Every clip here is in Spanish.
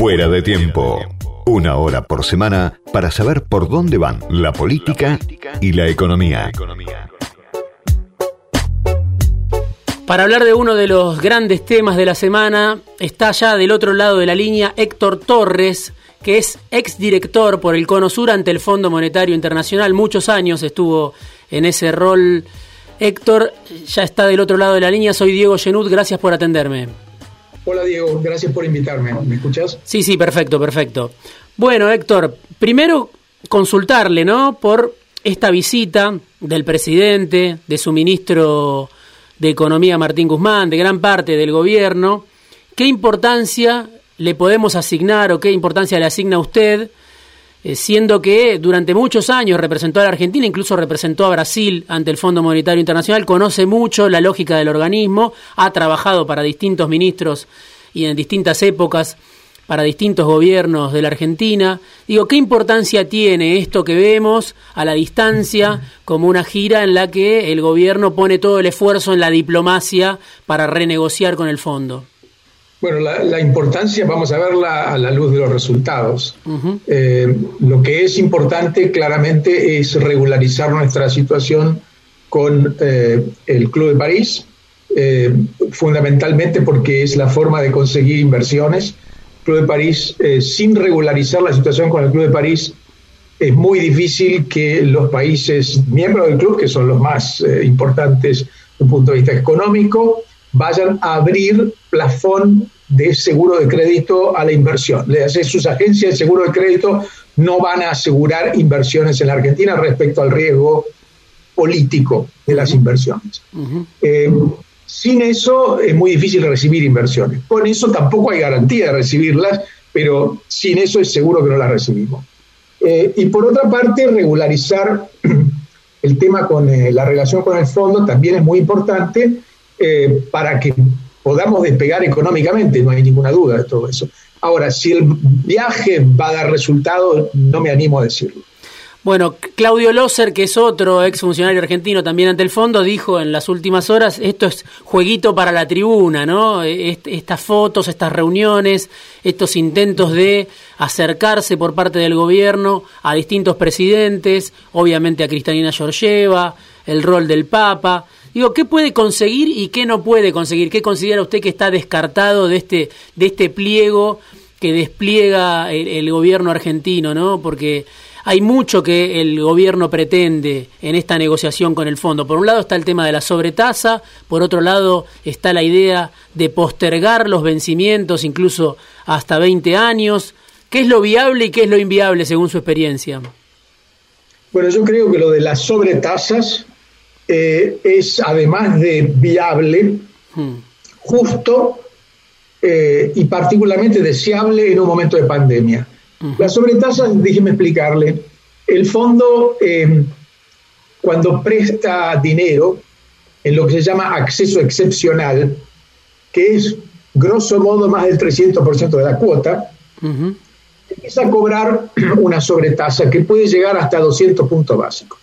Fuera de tiempo. Una hora por semana para saber por dónde van la política y la economía. Para hablar de uno de los grandes temas de la semana, está ya del otro lado de la línea Héctor Torres, que es exdirector por el Cono Sur ante el Fondo Monetario Internacional. Muchos años estuvo en ese rol. Héctor, ya está del otro lado de la línea. Soy Diego Genud, gracias por atenderme. Hola Diego, gracias por invitarme. ¿Me escuchas? Sí, sí, perfecto, perfecto. Bueno, Héctor, primero consultarle, ¿no? Por esta visita del presidente, de su ministro de Economía Martín Guzmán, de gran parte del gobierno, ¿qué importancia le podemos asignar o qué importancia le asigna a usted, eh, siendo que durante muchos años representó a la Argentina, incluso representó a Brasil ante el Fondo Monetario Internacional, conoce mucho la lógica del organismo, ha trabajado para distintos ministros y en distintas épocas para distintos gobiernos de la Argentina. Digo, ¿qué importancia tiene esto que vemos a la distancia como una gira en la que el gobierno pone todo el esfuerzo en la diplomacia para renegociar con el fondo? Bueno, la, importancia vamos a verla a la luz de los resultados. Eh, lo que es importante claramente es regularizar nuestra situación con eh, el Club de París, eh, fundamentalmente porque es la forma de conseguir inversiones Club de París, sin regularizar la situación con el Club de París, es muy difícil que los países miembros del club, que son los más importantes desde un punto de vista económico, vayan a abrir plafón de seguro de crédito a la inversión. Sus agencias de seguro de crédito no van a asegurar inversiones en la Argentina respecto al riesgo político de las inversiones. Sin eso es muy difícil recibir inversiones. Con eso tampoco hay garantía de recibirlas, pero sin eso es seguro que no las recibimos. Eh, y por otra parte, regularizar el tema con eh, la relación con el fondo también es muy importante eh, para que podamos despegar económicamente, no hay ninguna duda de todo eso. Ahora, si el viaje va a dar resultados, no me animo a decirlo. Bueno, Claudio Loser, que es otro exfuncionario argentino también ante el fondo, dijo en las últimas horas, esto es jueguito para la tribuna, ¿no? Estas fotos, estas reuniones, estos intentos de acercarse por parte del gobierno a distintos presidentes, obviamente a Cristalina Georgieva, el rol del Papa. Digo, ¿qué puede conseguir y qué no puede conseguir? ¿Qué considera usted que está descartado de este, de este pliego que despliega el, gobierno argentino, ¿no? Porque hay mucho que el gobierno pretende en esta negociación con el fondo. Por un lado está el tema de la sobretasa, por otro lado está la idea de postergar los vencimientos incluso hasta 20 años. ¿Qué es lo viable y qué es lo inviable según su experiencia? Bueno, yo creo que lo de las sobretasas eh, es además de viable, hmm. justo eh, y particularmente deseable en un momento de pandemia. La sobretasa, déjeme explicarle, el fondo eh, cuando presta dinero en lo que se llama acceso excepcional, que es grosso modo más del 300% de la cuota, empieza a cobrar una sobretasa que puede llegar hasta 200 puntos básicos.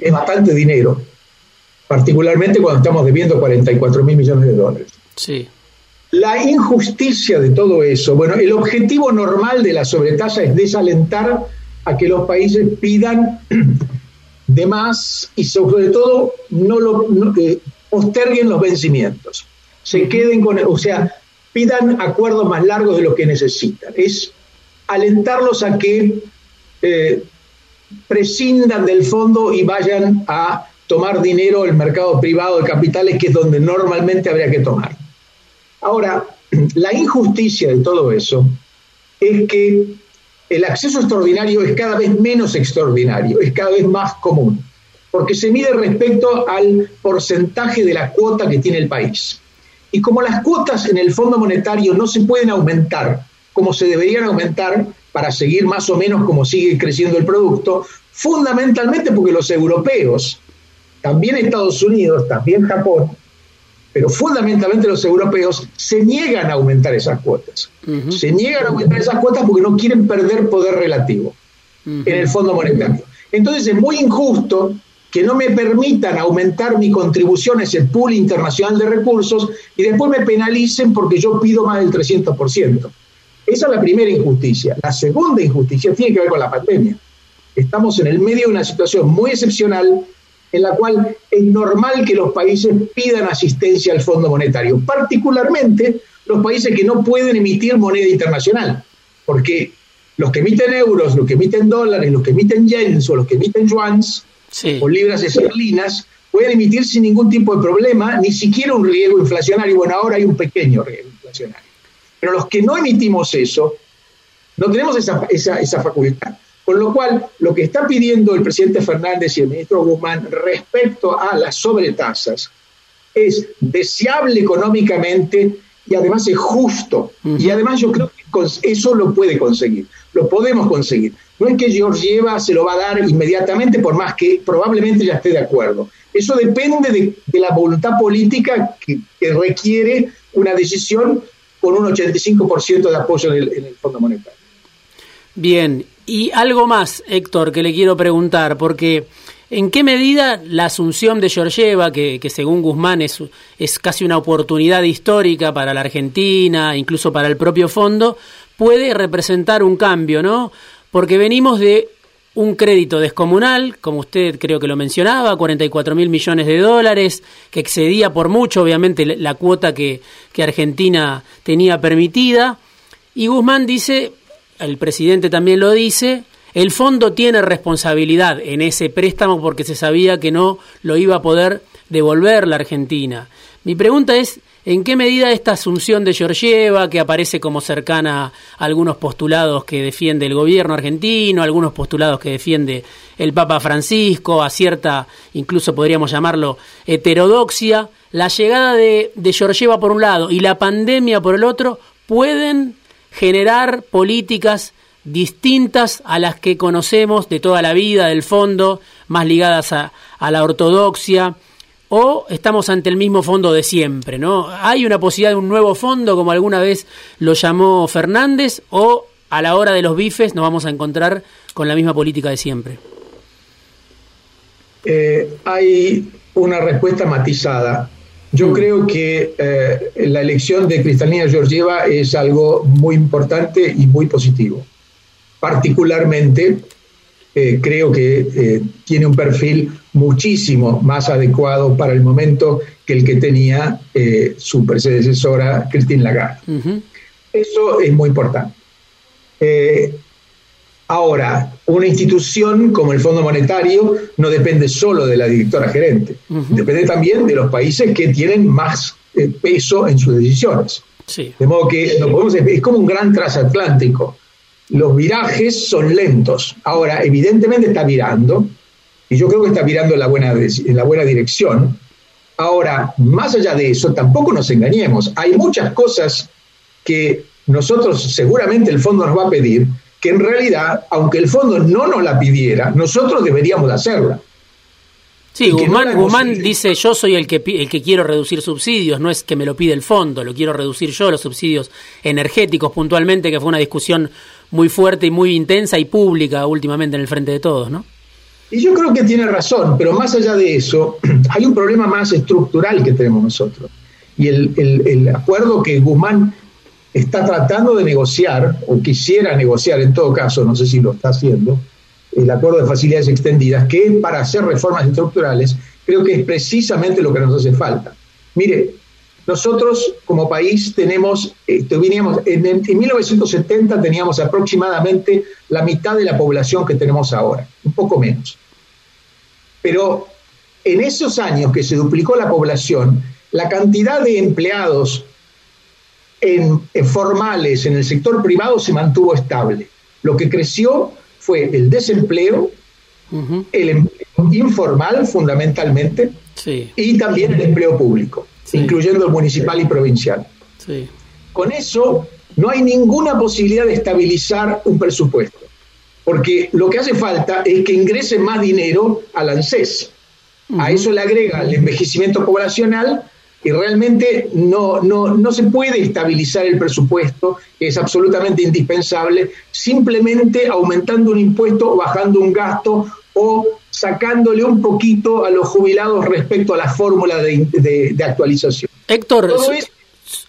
Es bastante dinero, particularmente cuando estamos debiendo 44 mil millones de dólares. Sí. La injusticia de todo eso, bueno, el objetivo normal de la sobretasa es desalentar a que los países pidan de más y sobre todo no lo posterguen los vencimientos, se queden con, o sea, pidan acuerdos más largos de lo que necesitan. Es alentarlos a que eh, prescindan del fondo y vayan a tomar dinero del mercado privado de capitales, que es donde normalmente habría que tomar. Ahora, la injusticia de todo eso es que el acceso extraordinario es cada vez menos extraordinario, es cada vez más común, porque se mide respecto al porcentaje de la cuota que tiene el país. Y como las cuotas en el Fondo Monetario no se pueden aumentar como se deberían aumentar para seguir más o menos como sigue creciendo el producto, fundamentalmente porque los europeos, también Estados Unidos, también Japón, pero fundamentalmente los europeos se niegan a aumentar esas cuotas. Se niegan a aumentar esas cuotas porque no quieren perder poder relativo en el Fondo Monetario. Entonces es muy injusto que no me permitan aumentar mi contribución a ese pool internacional de recursos y después me penalicen porque yo pido más del 300%. Esa es la primera injusticia. La segunda injusticia tiene que ver con la pandemia. Estamos en el medio de una situación muy excepcional en la cual es normal que los países pidan asistencia al Fondo Monetario, particularmente los países que no pueden emitir moneda internacional, porque los que emiten euros, los que emiten dólares, los que emiten yens o los que emiten yuans o libras esterlinas pueden emitir sin ningún tipo de problema, ni siquiera un riesgo inflacionario. Bueno, ahora hay un pequeño riesgo inflacionario. Pero los que no emitimos eso, no tenemos esa, esa, esa facultad. Con lo cual, lo que está pidiendo el presidente Fernández y el ministro Guzmán respecto a las sobretasas es deseable económicamente y además es justo. Y además yo creo que eso lo puede conseguir, lo podemos conseguir. No es que Georgieva se lo va a dar inmediatamente, por más que probablemente ya esté de acuerdo. Eso depende de, la voluntad política que, requiere una decisión con un 85% de apoyo en el, Fondo Monetario. Bien, y algo más, Héctor, que le quiero preguntar, porque ¿en qué medida la asunción de Georgieva, que, que según Guzmán es, es casi una oportunidad histórica para la Argentina, incluso para el propio fondo, puede representar un cambio, ¿no? Porque venimos de un crédito descomunal, como usted creo que lo mencionaba, 44 mil millones de dólares, que excedía por mucho, obviamente, la cuota que, que Argentina tenía permitida. Y Guzmán dice, el presidente también lo dice, el fondo tiene responsabilidad en ese préstamo porque se sabía que no lo iba a poder devolver la Argentina. Mi pregunta es, ¿en qué medida esta asunción de Georgieva, que aparece como cercana a algunos postulados que defiende el gobierno argentino, algunos postulados que defiende el Papa Francisco, a cierta, incluso podríamos llamarlo, heterodoxia, la llegada de, de Georgieva por un lado y la pandemia por el otro, pueden generar políticas distintas a las que conocemos de toda la vida, del fondo, más ligadas a, la ortodoxia, o estamos ante el mismo fondo de siempre, ¿no? ¿Hay una posibilidad de un nuevo fondo, como alguna vez lo llamó Fernández, o a la hora de los bifes nos vamos a encontrar con la misma política de siempre? Eh, hay una respuesta matizada. Yo mm. creo que eh, la elección de Cristalina Georgieva es algo muy importante y muy positivo. Particularmente, eh, creo que eh, tiene un perfil muchísimo más adecuado para el momento que el que tenía su predecesora, Christine Lagarde. Eso es muy importante. Ahora, una institución como el Fondo Monetario no depende solo de la directora gerente, depende también de los países que tienen más eh, peso en sus decisiones. De modo que es como un gran transatlántico. Los virajes son lentos. Ahora, evidentemente está virando, y yo creo que está virando en la buena, en la buena dirección. Ahora, más allá de eso, tampoco nos engañemos. Hay muchas cosas que nosotros, seguramente el fondo nos va a pedir, que en realidad, aunque el fondo no nos la pidiera, nosotros deberíamos hacerla. Sí, Guzmán, dice, yo soy el que, el que quiero reducir subsidios, no es que me lo pide el fondo, lo quiero reducir yo, los subsidios energéticos puntualmente, que fue una discusión muy fuerte y muy intensa y pública últimamente en el frente de todos, ¿no? Y yo creo que tiene razón, pero más allá de eso, hay un problema más estructural que tenemos nosotros. Y el, el, acuerdo que Guzmán está tratando de negociar, o quisiera negociar en todo caso, no sé si lo está haciendo, el acuerdo de facilidades extendidas, que es para hacer reformas estructurales, creo que es precisamente lo que nos hace falta. Mire, nosotros como país tenemos, eh, en, en 1970 teníamos aproximadamente la mitad de la población que tenemos ahora, un poco menos. Pero en esos años que se duplicó la población, la cantidad de empleados en, formales en el sector privado se mantuvo estable. Lo que creció fue el desempleo, el empleo informal fundamentalmente, y también el empleo público, incluyendo el municipal y provincial. Con eso no hay ninguna posibilidad de estabilizar un presupuesto, porque lo que hace falta es que ingrese más dinero al ANSES. A eso le agrega el envejecimiento poblacional y realmente no, no, no se puede estabilizar el presupuesto, que es absolutamente indispensable, simplemente aumentando un impuesto o bajando un gasto o sacándole un poquito a los jubilados respecto a la fórmula de, actualización. Héctor,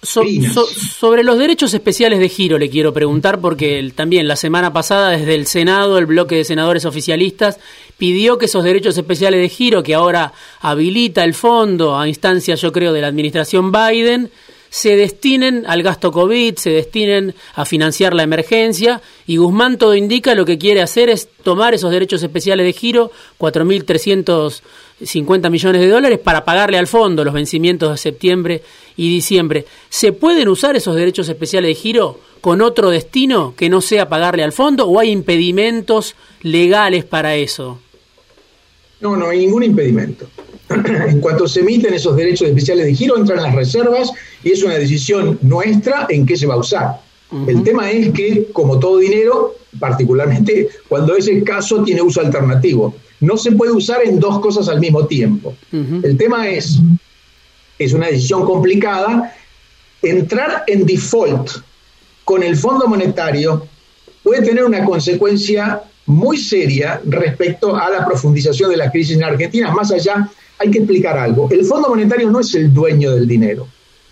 sobre los derechos especiales de giro le quiero preguntar porque también la semana pasada desde el Senado el bloque de senadores oficialistas pidió que esos derechos especiales de giro que ahora habilita el fondo a instancia yo creo de la administración Biden se destinen al gasto COVID, se destinen a financiar la emergencia y Guzmán todo indica lo que quiere hacer es tomar esos derechos especiales de giro, 4.350 millones de dólares, para pagarle al fondo los vencimientos de septiembre y diciembre. ¿Se pueden usar esos derechos especiales de giro con otro destino que no sea pagarle al fondo o hay impedimentos legales para eso? No, no hay ningún impedimento. En cuanto se emiten esos derechos especiales de giro, entran las reservas y es una decisión nuestra en qué se va a usar. El tema es que, como todo dinero, particularmente cuando es escaso, tiene uso alternativo. No se puede usar en dos cosas al mismo tiempo. El tema es, es una decisión complicada, entrar en default con el Fondo Monetario puede tener una consecuencia muy seria respecto a la profundización de la crisis en Argentina. Más allá, hay que explicar algo. El Fondo Monetario no es el dueño del dinero.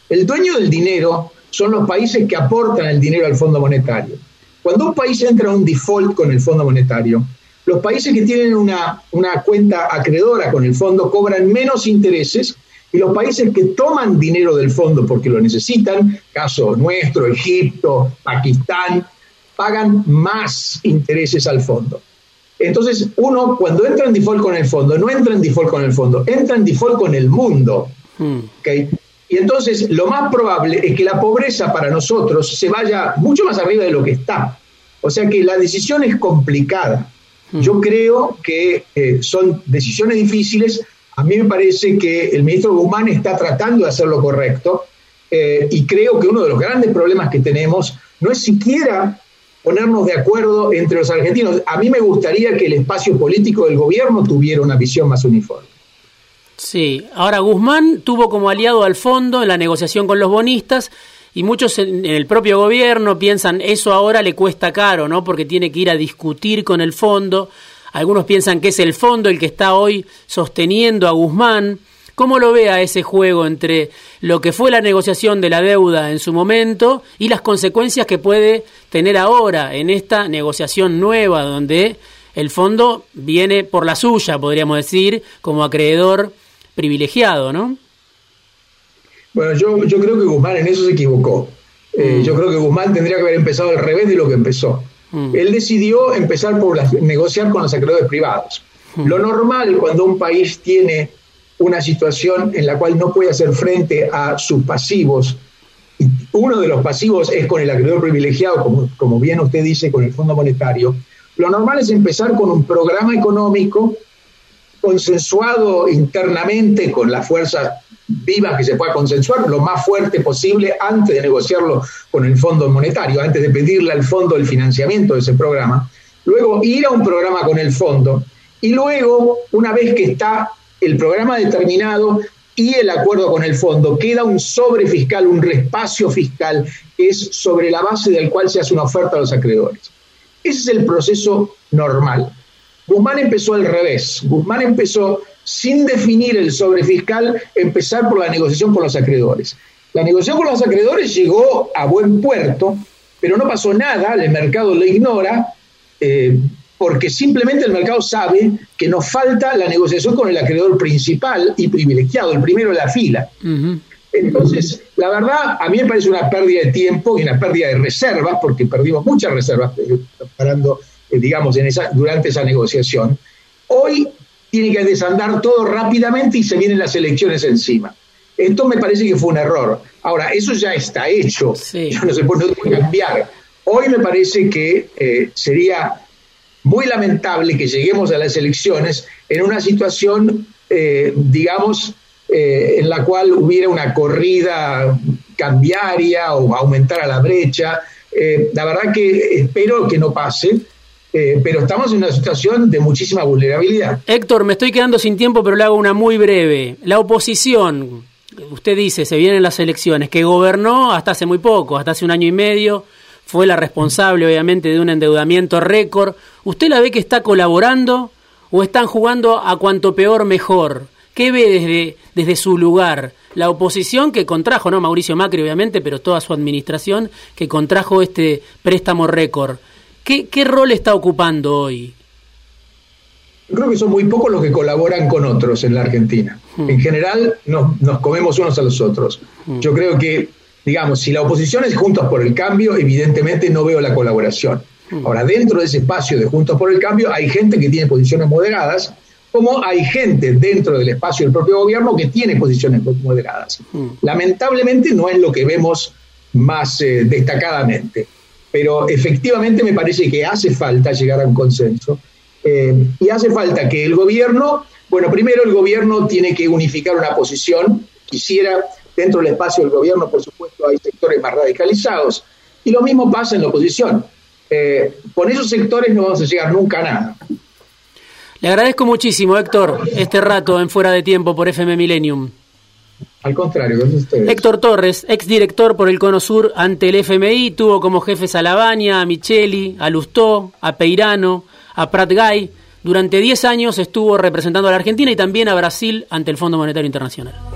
El dueño del dinero son los países que aportan el dinero al Fondo Monetario. Cuando un país entra a un default con el Fondo Monetario, los países que tienen una, una cuenta acreedora con el fondo cobran menos intereses y los países que toman dinero del fondo porque lo necesitan, caso nuestro, Egipto, Pakistán, pagan más intereses al fondo. Entonces, uno cuando entra en default con el fondo, no entra en default con el fondo, entra en default con el mundo. Hmm. Y entonces lo más probable es que la pobreza para nosotros se vaya mucho más arriba de lo que está. O sea que la decisión es complicada. Hmm. Yo creo que eh, son decisiones difíciles. A mí me parece que el ministro Guzmán está tratando de hacer lo correcto eh, y creo que uno de los grandes problemas que tenemos no es siquiera ponernos de acuerdo entre los argentinos. A mí me gustaría que el espacio político del gobierno tuviera una visión más uniforme. Sí, ahora Guzmán tuvo como aliado al fondo en la negociación con los bonistas y muchos en, el propio gobierno piensan eso ahora le cuesta caro, ¿no? Porque tiene que ir a discutir con el fondo. Algunos piensan que es el fondo el que está hoy sosteniendo a Guzmán. ¿Cómo lo ve a ese juego entre lo que fue la negociación de la deuda en su momento y las consecuencias que puede tener ahora en esta negociación nueva donde el fondo viene por la suya, podríamos decir, como acreedor privilegiado, ¿no? Bueno, yo, yo creo que Guzmán en eso se equivocó. Eh, mm. Yo creo que Guzmán tendría que haber empezado al revés de lo que empezó. Mm. Él decidió empezar por negociar con los acreedores privados. Mm. Lo normal cuando un país tiene una situación en la cual no puede hacer frente a sus pasivos. Uno de los pasivos es con el acreedor privilegiado, como, como bien usted dice, con el Fondo Monetario. Lo normal es empezar con un programa económico consensuado internamente con las fuerzas vivas que se pueda consensuar lo más fuerte posible antes de negociarlo con el Fondo Monetario, antes de pedirle al fondo el financiamiento de ese programa. Luego ir a un programa con el fondo y luego, una vez que está el programa determinado y el acuerdo con el fondo. Queda un sobre fiscal, un respacio fiscal, que es sobre la base del cual se hace una oferta a los acreedores. Ese es el proceso normal. Guzmán empezó al revés. Guzmán empezó sin definir el sobre fiscal, empezar por la negociación con los acreedores. La negociación con los acreedores llegó a buen puerto, pero no pasó nada, el mercado lo ignora, eh, porque simplemente el mercado sabe que nos falta la negociación con el acreedor principal y privilegiado, el primero de la fila. Entonces, la verdad, a mí me parece una pérdida de tiempo y una pérdida de reservas, porque perdimos muchas reservas eh, parando, eh, digamos, en esa, durante esa negociación. Hoy tiene que desandar todo rápidamente y se vienen las elecciones encima. Esto me parece que fue un error. Ahora, eso ya está hecho, ya no se puede cambiar. Hoy me parece que eh, sería muy lamentable que lleguemos a las elecciones en una situación, eh, digamos, eh, en la cual hubiera una corrida cambiaria o aumentara la brecha. Eh, la verdad que espero que no pase. pero estamos en una situación de muchísima vulnerabilidad. Héctor, me estoy quedando sin tiempo, pero le hago una muy breve. La oposición, usted dice, se vienen las elecciones, que gobernó hasta hace muy poco, hasta hace un año y medio, fue la responsable obviamente de un endeudamiento récord. ¿Usted la ve que está colaborando o están jugando a cuanto peor mejor? ¿Qué ve desde, desde su lugar? La oposición que contrajo, no Mauricio Macri obviamente, pero toda su administración que contrajo este préstamo récord. ¿Qué, qué rol está ocupando hoy? creo que son muy pocos los que colaboran con otros en la Argentina. Hmm. En general nos, nos, comemos unos a los otros. Hmm. Yo creo que, digamos, si la oposición es Juntos por el Cambio, evidentemente no veo la colaboración. Hmm. Ahora, dentro de ese espacio de Juntos por el Cambio hay gente que tiene posiciones moderadas, como hay gente dentro del espacio del propio gobierno que tiene posiciones moderadas. Lamentablemente no es lo que vemos más eh, destacadamente, pero efectivamente me parece que hace falta llegar a un consenso eh, y hace falta que el gobierno, bueno, primero el gobierno tiene que unificar una posición, quisiera, dentro del espacio del gobierno, por supuesto, hay sectores más radicalizados, y lo mismo pasa en la oposición. Eh, con esos sectores no vamos a llegar nunca a nada. Le agradezco muchísimo, Héctor, este rato en Fuera de Tiempo por FM Millennium. Al contrario, a ustedes. Héctor Torres, exdirector por el Cono Sur ante el FMI, tuvo como jefes a Lavagna, a Micheli, a Lustó, a Peirano, a Prat Gay. Durante 10 años estuvo representando a la Argentina y también a Brasil ante el Fondo Monetario Internacional.